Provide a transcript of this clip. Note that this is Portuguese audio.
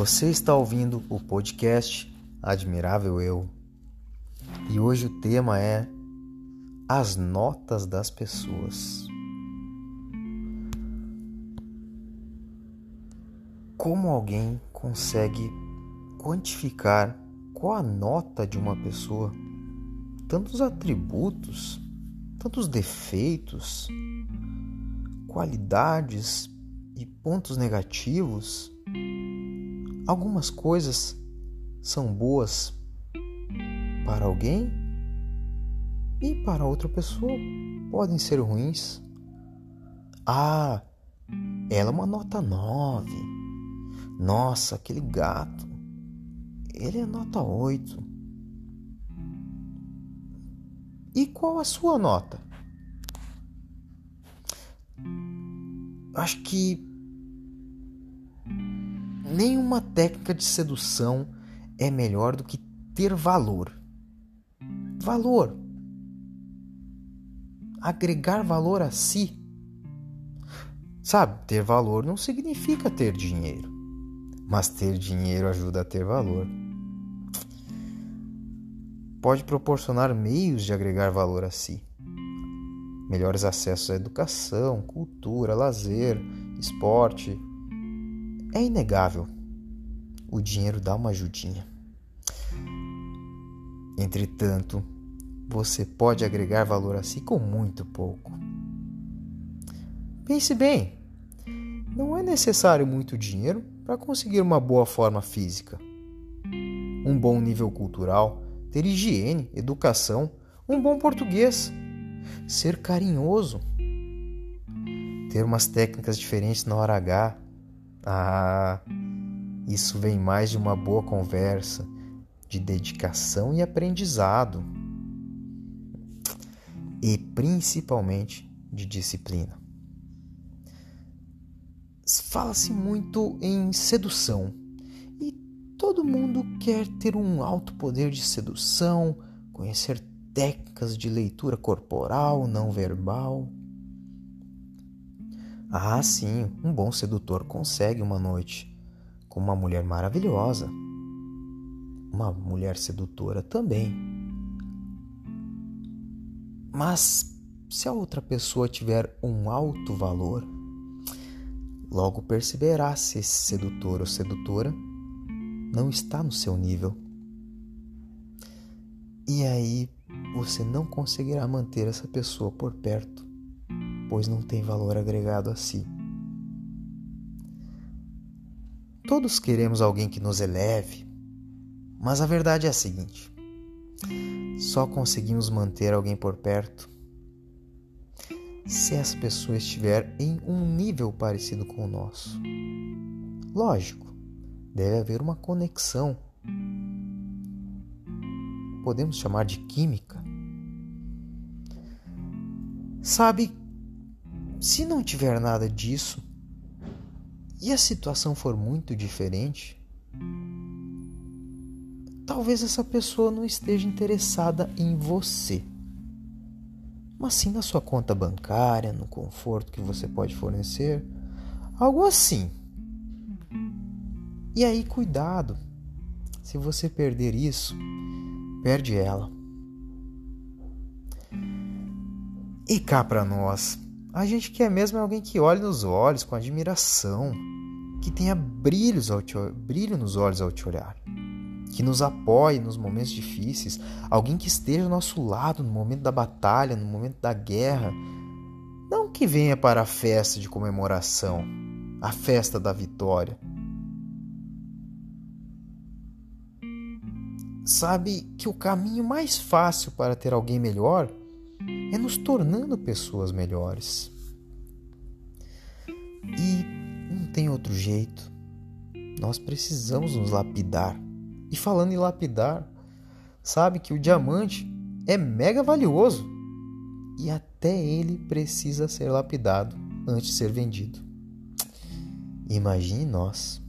Você está ouvindo o podcast Admirável Eu. E hoje o tema é as notas das pessoas. Como alguém consegue quantificar qual a nota de uma pessoa? Tantos atributos, tantos defeitos, qualidades e pontos negativos Algumas coisas são boas para alguém e para outra pessoa podem ser ruins. Ah, ela é uma nota 9. Nossa, aquele gato. Ele é nota 8. E qual a sua nota? Acho que Nenhuma técnica de sedução é melhor do que ter valor. Valor. Agregar valor a si. Sabe, ter valor não significa ter dinheiro, mas ter dinheiro ajuda a ter valor. Pode proporcionar meios de agregar valor a si. Melhores acessos à educação, cultura, lazer, esporte, é inegável. O dinheiro dá uma ajudinha. Entretanto, você pode agregar valor a si com muito pouco. Pense bem, não é necessário muito dinheiro para conseguir uma boa forma física, um bom nível cultural, ter higiene, educação, um bom português, ser carinhoso, ter umas técnicas diferentes na hora H, ah, isso vem mais de uma boa conversa, de dedicação e aprendizado, e principalmente de disciplina. Fala-se muito em sedução e todo mundo quer ter um alto poder de sedução, conhecer técnicas de leitura corporal, não verbal. Ah, sim, um bom sedutor consegue uma noite com uma mulher maravilhosa. Uma mulher sedutora também. Mas se a outra pessoa tiver um alto valor, logo perceberá se esse sedutor ou sedutora não está no seu nível. E aí você não conseguirá manter essa pessoa por perto pois não tem valor agregado a si. Todos queremos alguém que nos eleve, mas a verdade é a seguinte: só conseguimos manter alguém por perto se essa pessoa estiver em um nível parecido com o nosso. Lógico, deve haver uma conexão. Podemos chamar de química. Sabe se não tiver nada disso e a situação for muito diferente, talvez essa pessoa não esteja interessada em você, mas sim na sua conta bancária, no conforto que você pode fornecer, algo assim. E aí, cuidado, se você perder isso, perde ela. E cá para nós, a gente quer mesmo é alguém que olhe nos olhos com admiração, que tenha brilhos ao te, brilho nos olhos ao te olhar, que nos apoie nos momentos difíceis, alguém que esteja ao nosso lado no momento da batalha, no momento da guerra. Não que venha para a festa de comemoração, a festa da vitória. Sabe que o caminho mais fácil para ter alguém melhor é nos tornando pessoas melhores. E não tem outro jeito. Nós precisamos nos lapidar. E falando em lapidar, sabe que o diamante é mega valioso e até ele precisa ser lapidado antes de ser vendido. Imagine nós.